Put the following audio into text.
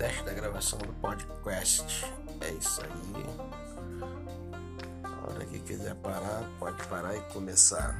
teste da gravação do podcast. É isso aí. A hora que quiser parar, pode parar e começar.